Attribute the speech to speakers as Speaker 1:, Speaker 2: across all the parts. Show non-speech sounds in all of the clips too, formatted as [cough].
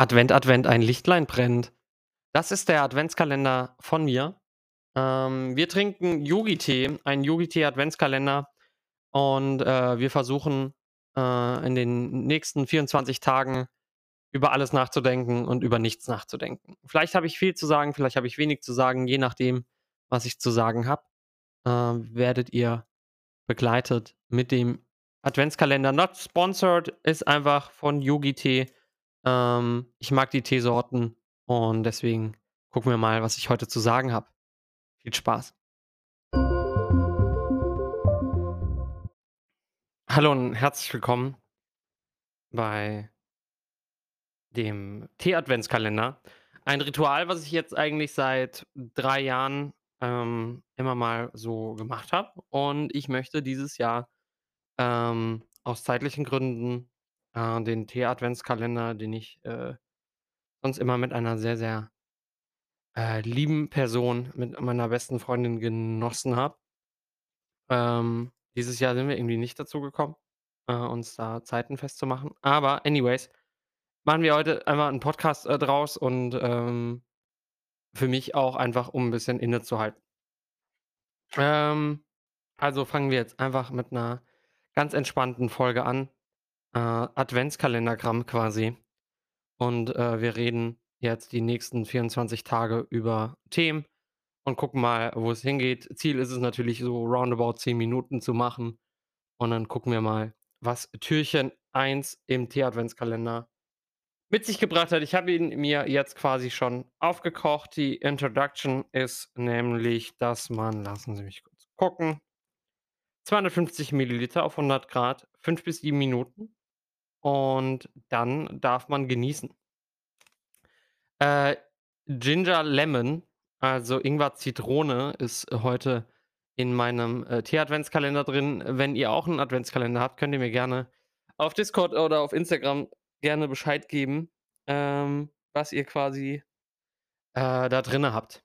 Speaker 1: Advent, Advent, ein Lichtlein brennt. Das ist der Adventskalender von mir. Ähm, wir trinken Yogi-Tee, einen Yogi-Tee-Adventskalender und, äh, wir versuchen, äh, in den nächsten 24 Tagen über alles nachzudenken und über nichts nachzudenken. Vielleicht habe ich viel zu sagen, vielleicht habe ich wenig zu sagen, je nachdem, was ich zu sagen habe, äh, werdet ihr begleitet mit dem Adventskalender. Not sponsored, ist einfach von Yogi-Tee. Ähm, ich mag die Teesorten und deswegen gucken wir mal, was ich heute zu sagen habe. Viel Spaß. Hallo und herzlich willkommen bei dem Tee-Adventskalender. Ein Ritual, was ich jetzt eigentlich seit 3 Jahren, ähm, immer mal so gemacht habe. Und ich möchte dieses Jahr, ähm, aus zeitlichen Gründen, äh, den Tee-Adventskalender, den ich, äh, sonst immer mit einer sehr, sehr, äh, lieben Person, mit meiner besten Freundin genossen habe. Ähm, dieses Jahr sind wir irgendwie nicht dazu gekommen, äh, uns da Zeiten festzumachen. Aber anyways, machen wir heute einmal 'n Podcast, äh, draus und, ähm, für mich auch einfach, um 'n bisschen innezuhalten. Ähm, also fangen wir jetzt einfach mit 'ner ganz entspannten Folge an. Äh, Adventskalendergramm quasi. Und, äh, wir reden jetzt die nächsten 24 Tage über Themen und gucken mal, wo es hingeht. Ziel ist es natürlich so roundabout 10 Minuten zu machen und dann gucken wir mal, was Türchen 1 im Tee-Adventskalender mit sich gebracht hat. Ich habe ihn mir jetzt quasi schon aufgekocht. Die Introduction ist nämlich, dass man lassen Sie mich kurz gucken 250 Milliliter auf 100 Grad, 5 bis 7 Minuten und dann darf man genießen. Äh, Ginger Lemon, also Ingwer Zitrone, ist heute in meinem, äh, Tee-Adventskalender drin. Wenn ihr auch 'n Adventskalender habt, könnt ihr mir gerne auf Discord oder auf Instagram gerne Bescheid geben, ähm, was ihr quasi, äh, da drinne habt.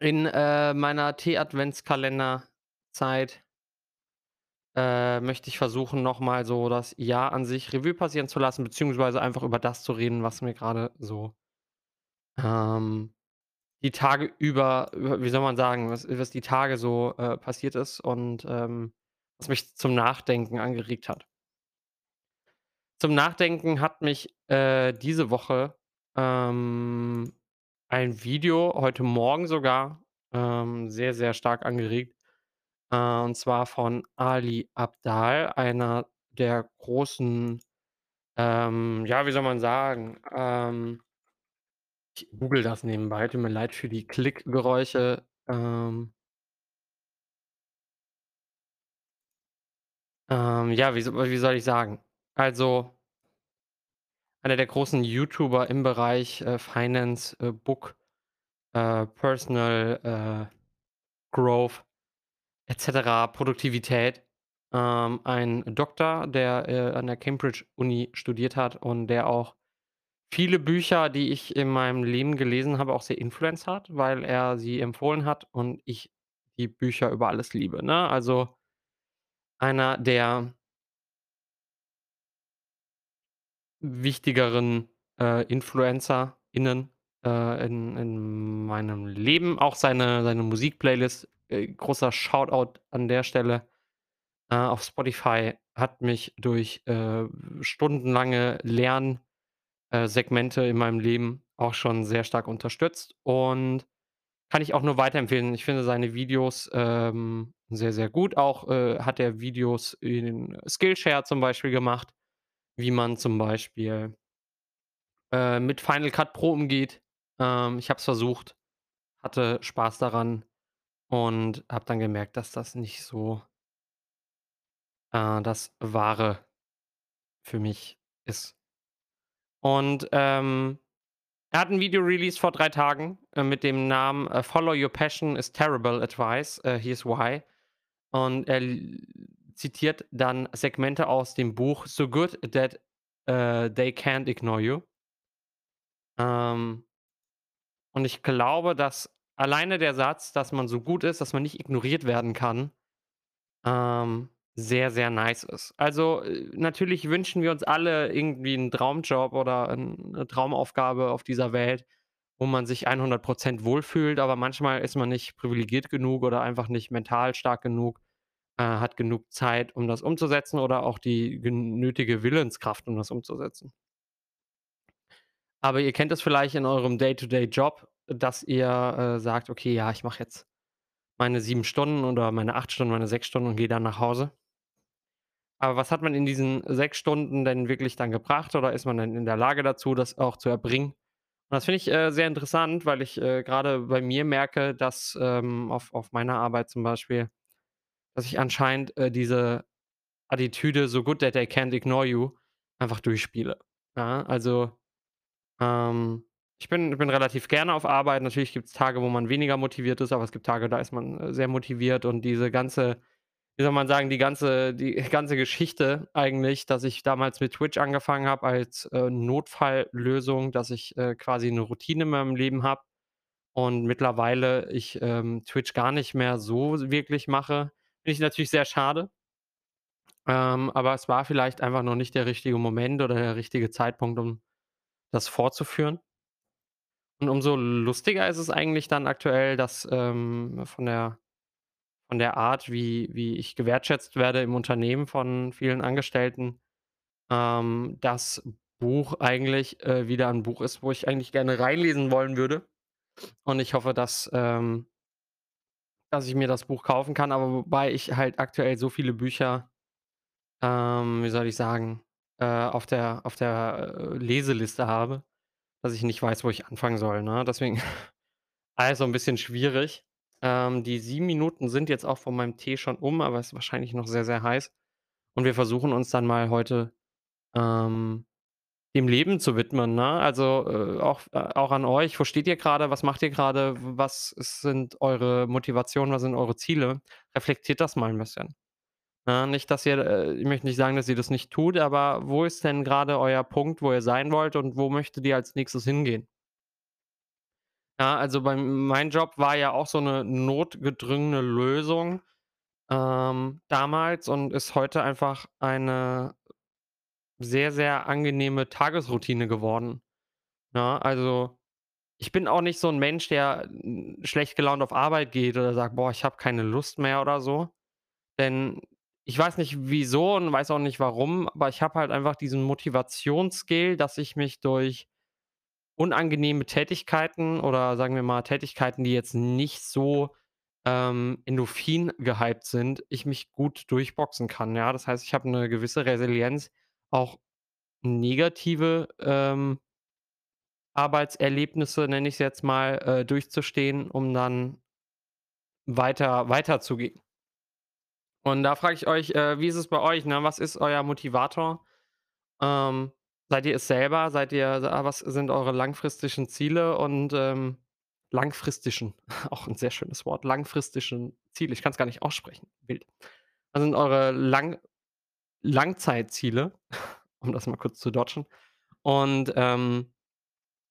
Speaker 1: In, äh, meiner Tee-Adventskalenderzeit äh, möchte ich versuchen, noch mal so das Jahr an sich Revue passieren zu lassen, beziehungsweise einfach über das zu reden, was mir grade so ähm, die Tage über über wie soll man sagen, was was die Tage so, äh, passiert ist und, ähm, was mich zum Nachdenken angeregt hat. Zum Nachdenken hat mich, äh, diese Woche, ähm, ein Video heute Morgen sogar, ähm, sehr, sehr stark angeregt, äh, und zwar von Ali Abdaal, einer der großen, ähm, ja, wie soll man sagen, ähm ich google das nebenbei, tut mir leid für die Klickgeräusche, ähm ähm, ja, wie wie soll ich sagen? Also einer der großen YouTuber im Bereich, äh, Finance, äh, Book, äh, Personal, äh, Growth et cetera, Produktivität. Ähm, ein Doktor, der, äh, an der Cambridge Uni studiert hat und der auch viele Bücher, die ich in meinem Leben gelesen habe, auch sehr influenced hat, weil er sie empfohlen hat und ich die Bücher über alles liebe, ne? Also einer der wichtigeren, äh, InfluencerInnen, äh, in in meinem Leben. Auch seine seine Musikplaylist, äh, großer Shoutout an der Stelle, äh, auf Spotify hat mich durch, äh, stundenlange Lern äh, in meinem Leben auch schon sehr stark unterstützt und kann ich auch nur weiterempfehlen. Ich finde seine Videos, ähm, sehr, sehr gut. Auch, äh, hat er Videos in Skillshare zum Beispiel gemacht, wie man zum Beispiel äh, mit Final Cut Pro umgeht. Ähm, ich habe es versucht, hatte Spaß daran und habe dann gemerkt, dass das nicht so äh, das Wahre für mich ist. Und, ähm, er hat 'n Video released vor 3 Tagen, äh, mit dem Namen, äh, „Follow your passion is terrible advice, äh, here's why.“ Und er zitiert dann Segmente aus dem Buch „So good that, äh, they can't ignore you.“ Ähm und ich glaube, dass alleine der Satz, dass man so gut ist, dass man nicht ignoriert werden kann, ähm, sehr, sehr nice ist. Also, äh, natürlich wünschen wir uns alle irgendwie 'n Traumjob oder 'n 'ne Traumaufgabe auf dieser Welt, wo man sich 100 % wohlfühlt, aber manchmal ist man nicht privilegiert genug oder einfach nicht mental stark genug, äh, hat genug Zeit, um das umzusetzen oder auch die nötige Willenskraft, um das umzusetzen. Aber ihr kennt das vielleicht in eurem Day-to-Day-Job, dass ihr, äh, sagt: „Okay, ja, ich mache jetzt meine 7 Stunden oder meine 8 Stunden, meine 6 Stunden und gehe dann nach Hause.“ Aber was hat man in diesen 6 Stunden denn wirklich dann gebracht oder ist man denn in der Lage dazu, das auch zu erbringen? Und das finde ich, äh, sehr interessant, weil ich, äh, grade bei mir merke, dass, ähm, auf auf meiner Arbeit zum Beispiel, dass ich anscheinend, äh, diese Attitüde „so good that I can't ignore you“ einfach durchspiele. Ja, also, ähm, ich bin bin relativ gerne auf Arbeit. Natürlich gibt's Tage, wo man weniger motiviert ist, aber es gibt Tage, da ist man, äh, sehr motiviert und diese ganze wie soll man sagen, die ganze die [laughs] ganze Geschichte eigentlich, dass ich damals mit Twitch angefangen habe als, äh, Notfalllösung, dass ich, äh, quasi 'ne Routine in meinem Leben habe und mittlerweile ich, ähm, Twitch gar nicht mehr so wirklich mache, finde ich natürlich sehr schade. Ähm, aber es war vielleicht einfach noch nicht der richtige Moment oder der richtige Zeitpunkt, um das fortzuführen. Und umso lustiger ist es eigentlich dann aktuell, dass, ähm, von der von der Art, wie wie ich gewertschätzt werde im Unternehmen von vielen Angestellten, ähm, das Buch eigentlich, äh, wieder 'n Buch ist, wo ich eigentlich gerne reinlesen wollen würde. Und ich hoffe, dass, ähm dass ich mir das Buch kaufen kann, aber wobei ich halt aktuell so viele Bücher, ähm, wie soll ich sagen, äh, auf der auf der, äh, Leseliste habe, dass ich nicht weiß, wo ich anfangen soll, ne? Deswegen [laughs] alles so 'n bisschen schwierig. Ähm, die 7 Minuten sind jetzt auch von meinem Tee schon um, aber ist wahrscheinlich noch sehr, sehr heiß. Und wir versuchen uns dann mal heute, ähm, dem Leben zu widmen, ne? Also, äh, auch äh, auch an euch. Wo steht ihr grade? Was macht ihr grade? W was sind eure Motivationen? Was sind eure Ziele? Reflektiert das mal 'n bisschen. Ne, nicht, dass ihr äh, ich möchte nicht sagen, dass ihr das nicht tut, aber wo ist denn grade euer Punkt, wo ihr sein wollt und wo möchtet ihr als Nächstes hingehen? Ja, also bei mein Job war ja auch so 'ne notgedrungene Lösung, ähm, damals und ist heute einfach eine sehr, sehr angenehme Tagesroutine geworden, ne? Also, ich bin auch nicht so 'n Mensch, der n schlecht gelaunt auf Arbeit geht oder sagt: „Boah, ich habe keine Lust mehr“ oder so. Denn ich weiß nicht wieso und weiß auch nicht warum, aber ich habe halt einfach diesen Motivationsskill, dass ich mich durch unangenehme Tätigkeiten oder sagen wir mal Tätigkeiten, die jetzt nicht so, ähm, Endorphin gehypt sind, ich mich gut durchboxen kann, ja? Das heißt, ich habe 'ne gewisse Resilienz, auch negative, ähm Arbeitserlebnisse, nenne ich's jetzt mal, äh, durchzustehen, um dann weiter weiterzugehen. Und da frage ich euch, äh, wie ist es bei euch, ne? Was ist euer Motivator? Ähm, seid ihr es selber? Seid ihr ah, was sind eure langfristigen Ziele und, ähm langfristigen, [laughs] auch 'n sehr schönes Wort, langfristigen Ziele. Ich kann's gar nicht aussprechen, wild. Was sind eure Lang Langzeitziele, [laughs] um das mal kurz zu dodgen? Und, ähm,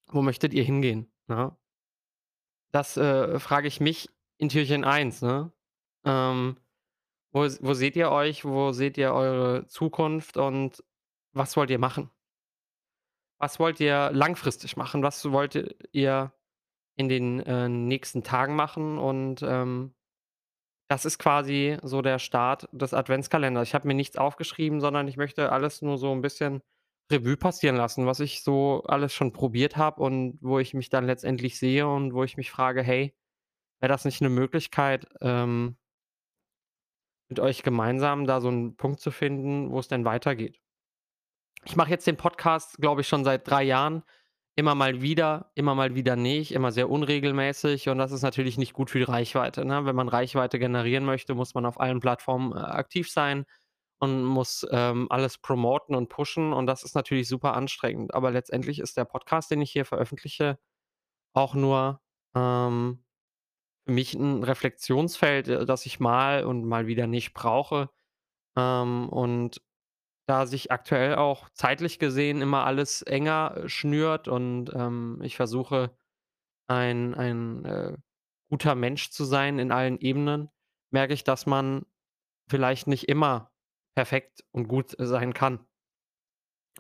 Speaker 1: wo möchtet ihr hingehen, ne? Das, äh, frage ich mich in Türchen 1, ne? Ähm, wo wo seht ihr euch? Wo seht ihr eure Zukunft und was wollt ihr machen? Was wollt ihr langfristig machen? Was wollt ihr in den, äh, nächsten Tagen machen? Und, ähm, das ist quasi so der Start des Adventskalenders. Ich habe mir nichts aufgeschrieben, sondern ich möchte alles nur so 'n bisschen Revue passieren lassen, was ich so alles schon probiert habe und wo ich mich dann letztendlich sehe und wo ich mich frage: „Hey, wäre das nicht 'ne Möglichkeit, ähm“ „mit euch gemeinsam da so 'n Punkt zu finden, wo's denn weitergeht?“ Ich mache jetzt den Podcast, glaube ich, schon seit 3 Jahren, immer mal wieder, immer mal wieder nicht, immer sehr unregelmäßig und das ist natürlich nicht gut für die Reichweite, ne? Wenn man Reichweite generieren möchte, muss man auf allen Plattformen, äh, aktiv sein und muss, ähm, alles promoten und pushen und das ist natürlich super anstrengend. Aber letztendlich ist der Podcast, den ich hier veröffentliche, auch nur, ähm, für mich 'n Reflexionsfeld, äh, das ich mal und mal wieder nicht brauche. Ähm, und da sich aktuell auch zeitlich gesehen immer alles enger, äh, schnürt und, ähm, ich versuche, ein ein, äh, guter Mensch zu sein in allen Ebenen, merke ich, dass man vielleicht nicht immer perfekt und gut sein kann.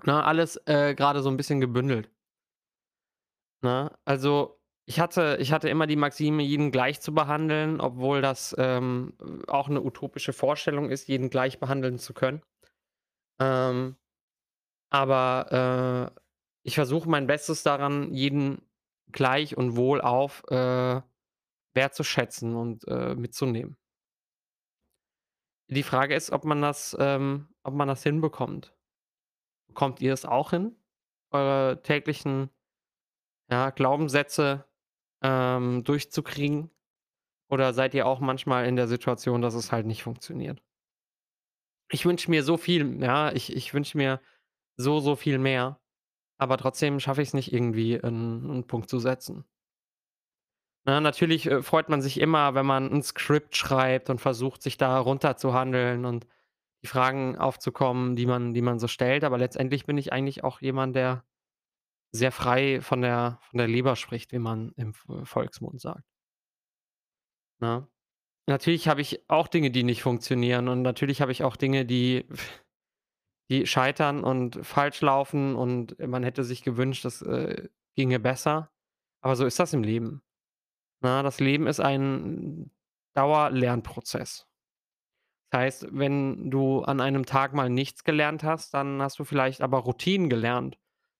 Speaker 1: Ne, alles, äh, grade so 'n bisschen gebündelt. Ne? Also, ich hatte ich hatte immer die Maxime, jeden gleich zu behandeln, obwohl das, ähm, auch 'ne utopische Vorstellung ist, jeden gleich behandeln zu können. Ähm, aber, äh, ich versuche mein Bestes daran, jeden gleich und wohlauf, äh, wertzuschätzen und, äh, mitzunehmen. Die Frage ist, ob man das ähm, ob man das hinbekommt. Bekommt ihr es auch hin, eure täglichen, ja, Glaubenssätze, ähm, durchzukriegen? Oder seid ihr auch manchmal in der Situation, dass es halt nicht funktioniert? Ich wünsche mir so viel, ja, ich ich wünsche mir so, so viel mehr, aber trotzdem schaffe ich's nicht irgendwie, 'n 'n Punkt zu setzen. Ne, natürlich, äh, freut man sich immer, wenn man 'n Skript schreibt und versucht, sich da runterzuhandeln und die Fragen aufzukommen, die man die man so stellt, aber letztendlich bin ich eigentlich auch jemand, der sehr frei von der von der Leber spricht, wie man im Volksmund sagt. Ne? Natürlich habe ich auch Dinge, die nicht funktionieren und natürlich habe ich auch Dinge, die [laughs] die scheitern und falsch laufen und man hätte sich gewünscht, das, äh, ginge besser. Aber so ist das im Leben. Ne, das Leben ist ein Dauerlernprozess. Heißt, wenn du an einem Tag mal nichts gelernt hast, dann hast du vielleicht aber Routinen gelernt.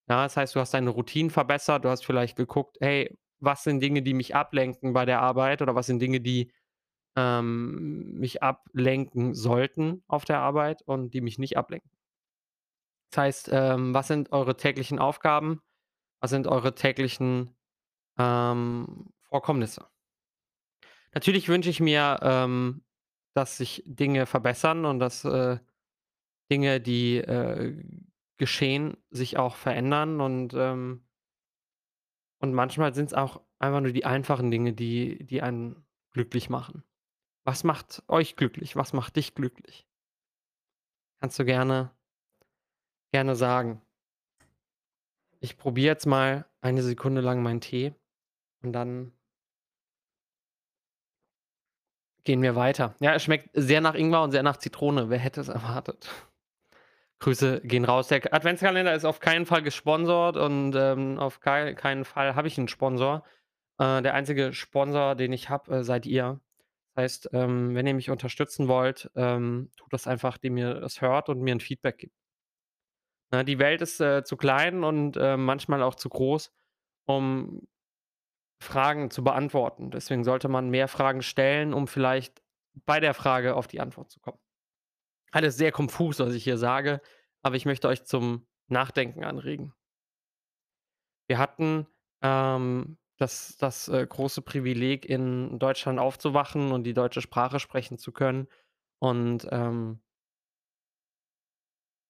Speaker 1: Ja, das heißt, du hast deine Routinen verbessert, du hast vielleicht geguckt: „Hey, was sind Dinge, die mich ablenken bei der Arbeit oder was sind Dinge, die, ähm, mich ablenken sollten auf der Arbeit und die mich nicht ablenken?“ Das heißt, ähm, was sind eure täglichen Aufgaben? Was sind eure täglichen, ähm, Vorkommnisse? Natürlich wünsche ich mir, ähm, dass sich Dinge verbessern und dass, äh, Dinge, die, äh, geschehen, sich auch verändern und, ähm und manchmal sind's auch einfach nur die einfachen Dinge, die die einen glücklich machen. Was macht euch glücklich? Was macht dich glücklich? Kannst du gerne gerne sagen. Ich probiere jetzt mal eine Sekunde lang meinen Tee und dann gehen wir weiter. Ja, es schmeckt sehr nach Ingwer und sehr nach Zitrone. Wer hätte es erwartet? Grüße gehen raus. Der Adventskalender ist auf keinen Fall gesponsert und, ähm, auf kei keinen Fall habe ich 'n Sponsor. Äh, der einzige Sponsor, den ich habe, äh, seid ihr. Heißt, ähm, wenn ihr mich unterstützen wollt, ähm, tut das einfach, indem ihr es hört und mir 'n Feedback gibt. Ne, die Welt ist, äh, zu klein und, äh, manchmal auch zu groß, um Fragen zu beantworten. Deswegen sollte man mehr Fragen stellen, um vielleicht bei der Frage auf die Antwort zu kommen. Alles sehr konfus, was ich hier sage, aber ich möchte euch zum Nachdenken anregen. Wir hatten, ähm, das das, äh, große Privileg, in Deutschland aufzuwachen und die deutsche Sprache sprechen zu können und, ähm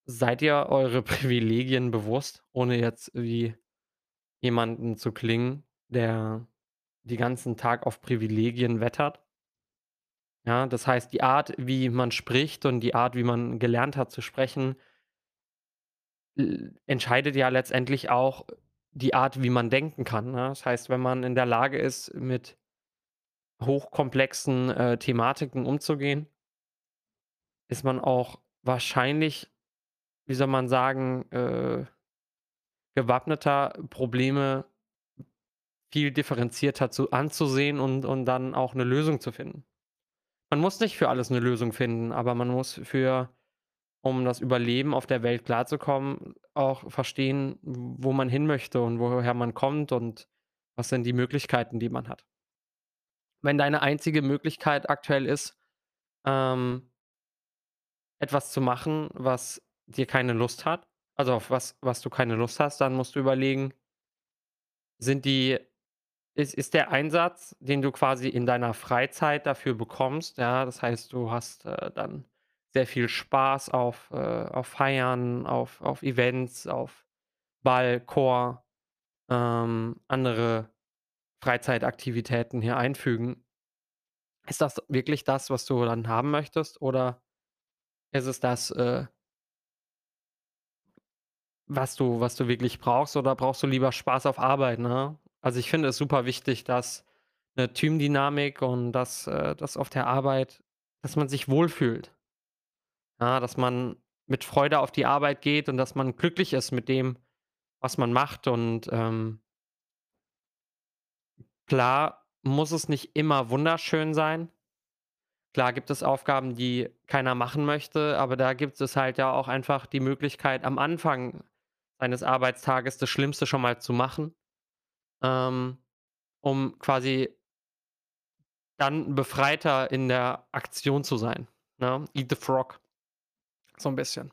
Speaker 1: seid ihr eure [laughs] Privilegien bewusst, ohne jetzt wie jemanden zu klingen, der die ganzen Tag auf Privilegien wettert? Ja, das heißt, die Art, wie man spricht und die Art, wie man gelernt hat zu sprechen entscheidet ja letztendlich auch die Art, wie man denken kann, ne? Das heißt, wenn man in der Lage ist, mit hochkomplexen, äh, Thematiken umzugehen ist man auch wahrscheinlich, wie soll man sagen, äh gewappneter, Probleme viel differenzierter zu anzusehen und und dann auch 'ne Lösung zu finden. Man muss nicht für alles 'ne Lösung finden, aber man muss für um das Überleben auf der Welt klarzukommen, auch verstehen, wo man hin möchte und woher man kommt und was sind die Möglichkeiten, die man hat. Wenn deine einzige Möglichkeit aktuell ist, ähm etwas zu machen, was dir keine Lust hat, also auf was was du keine Lust hast, dann musst du überlegen sind die ist ist der Einsatz, den du quasi in deiner Freizeit dafür bekommst, ja, das heißt, du hast, äh, dann sehr viel Spaß auf, äh auf Feiern, auf auf Events, auf Ball, Chor, ähm, andere Freizeitaktivitäten hier einfügen. Ist das wirklich das, was du dann haben möchtest oder ist es das, äh was du was du wirklich brauchst oder brauchst du lieber Spaß auf Arbeit, ne? Also, ich finde es super wichtig, dass 'ne Teamdynamik und dass, äh dass auf der Arbeit dass man sich wohlfühlt. Ja, dass man mit Freude auf die Arbeit geht und dass man glücklich ist mit dem, was man macht und, ähm klar muss es nicht immer wunderschön sein. Klar gibt es Aufgaben, die keiner machen möchte, aber da gibt es halt ja auch einfach die Möglichkeit, am Anfang seines Arbeitstages das Schlimmste schon mal zu machen, ähm, um quasi dann befreiter in der Aktion zu sein, ne? Eat the frog, so 'n bisschen.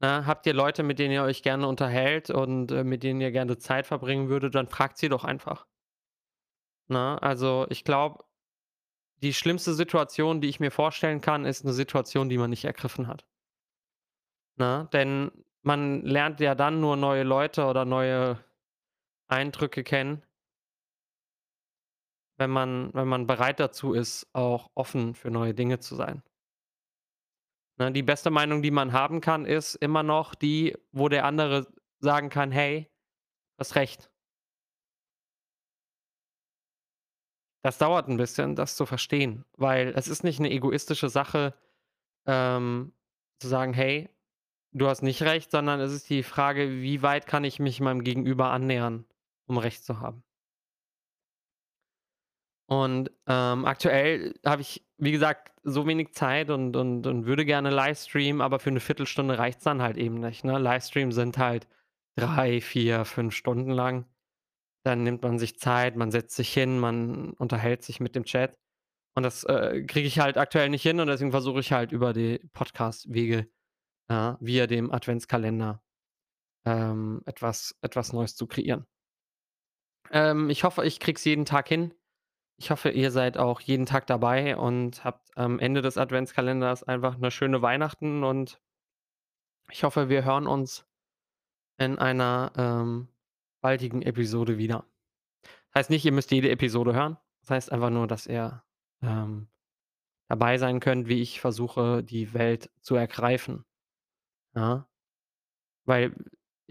Speaker 1: Ne, habt ihr Leute, mit denen ihr euch gerne unterhält und, äh, mit denen ihr gerne Zeit verbringen würdet, dann fragt sie doch einfach. Ne, also, ich glaube, die schlimmste Situation, die ich mir vorstellen kann, ist 'ne Situation, die man nicht ergriffen hat. Ne, denn man lernt ja dann nur neue Leute oder neue Eindrücke kennen wenn man wenn man bereit dazu ist, auch offen für neue Dinge zu sein. Ne, die beste Meinung, die man haben kann, ist immer noch die, wo der andere sagen kann: „Hey, hast recht.“ Das dauert 'n bisschen, das zu verstehen, weil es ist nicht 'ne egoistische Sache, ähm, zu sagen: „Hey, du hast nicht recht“, sondern es ist die Frage: „Wie weit kann ich mich meinem Gegenüber annähern, um recht zu haben?“ Und, ähm, aktuell habe ich, wie gesagt, so wenig Zeit und und und würde gerne Livestreamen, aber für 'ne Viertelstunde reicht's dann halt eben nicht, ne? Livestreams sind halt 3, 4, 5 Stunden lang. Dann nimmt man sich Zeit, man setzt sich hin, man unterhält sich mit dem Chat. Und das, äh, kriege ich halt aktuell nicht hin und deswegen versuche ich halt über die Podcast-Wege, ja, via dem Adventskalender, ähm, etwas etwas Neues zu kreieren. Ähm, ich hoffe, ich kriege es jeden Tag hin. Ich hoffe, ihr seid auch jeden Tag dabei und habt am Ende des Adventskalenders einfach 'ne schöne Weihnachten und ich hoffe, wir hören uns in einer, ähm, baldigen Episode wieder. Heißt nicht, ihr müsst jede Episode hören. Das heißt einfach nur, dass ihr, ähm, dabei sein könnt, wie ich versuche, die Welt zu ergreifen, ja? Weil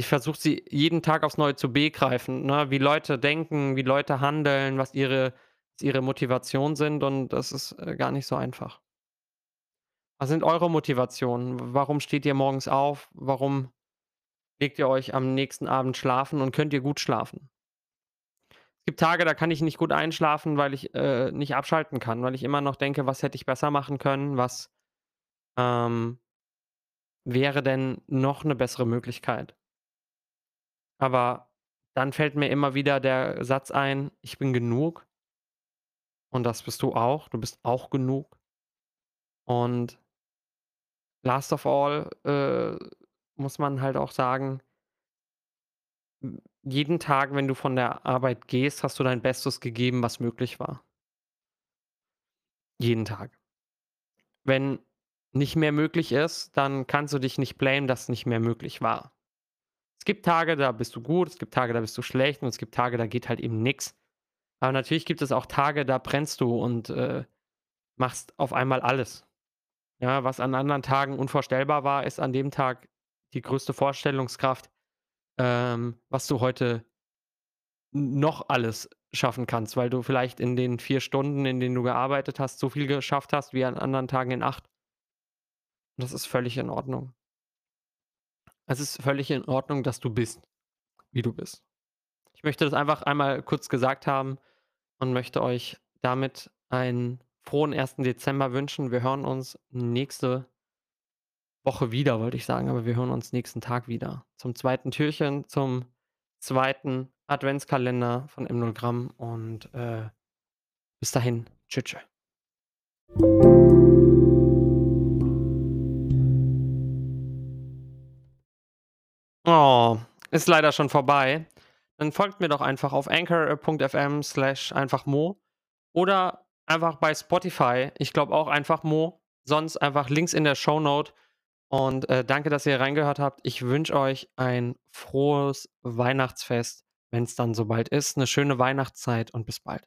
Speaker 1: ich versuche sie jeden Tag aufs Neue zu begreifen, ne, wie Leute denken, wie Leute handeln, was ihre was ihre Motivationen sind und das ist, äh, gar nicht so einfach. Was sind eure Motivationen? Warum steht ihr morgens auf? Warum legt ihr euch am nächsten Abend schlafen und könnt ihr gut schlafen? Es gibt Tage, da kann ich nicht gut einschlafen, weil ich, äh, nicht abschalten kann, weil ich immer noch denke: „Was hätte ich besser machen können? Was, ähm“ „wäre denn noch 'ne bessere Möglichkeit?“ Aber dann fällt mir immer wieder der Satz ein: „Ich bin genug.“ Und das bist du auch. Du bist auch genug. Und last of all, äh, muss man halt auch sagen jeden Tag, wenn du von der Arbeit gehst, hast du dein Bestes gegeben, was möglich war. Jeden Tag. Wenn nicht mehr möglich ist, dann kannst du dich nicht blamen, dass nicht mehr möglich war. Es gibt Tage, da bist du gut, es gibt Tage, da bist du schlecht und es gibt Tage, da geht halt eben nix. Aber natürlich gibt es auch Tage, da brennst du und, äh, machst auf einmal alles. Ja, was an anderen Tagen unvorstellbar war, ist an dem Tag die größte Vorstellungskraft, ähm, was du heute noch alles schaffen kannst, weil du vielleicht in den 4 Stunden, in denen du gearbeitet hast, so viel geschafft hast wie an anderen Tagen in 8. Das ist völlig in Ordnung. Es ist völlig in Ordnung, dass du bist, wie du bist. Ich möchte das einfach einmal kurz gesagt haben und möchte euch damit einen frohen 1. Dezember wünschen. Wir hören uns nächste Woche wieder, wollte ich sagen, aber wir hören uns nächsten Tag wieder zum 2. Türchen, zum 2. Adventskalender von Emnogramm und, äh, bis dahin. Tschü, Oh, ist leider schon vorbei. Dann folgt mir doch einfach auf Anchor, äh, .fm/einfach-mo oder einfach bei Spotify. Ich glaube auch einfach Mo, sonst einfach Links in der Shownote und, äh, danke, dass ihr reingehört habt. Ich wünsche euch ein frohes Weihnachtsfest, wenn's dann so bald ist, 'ne schöne Weihnachtszeit und bis bald.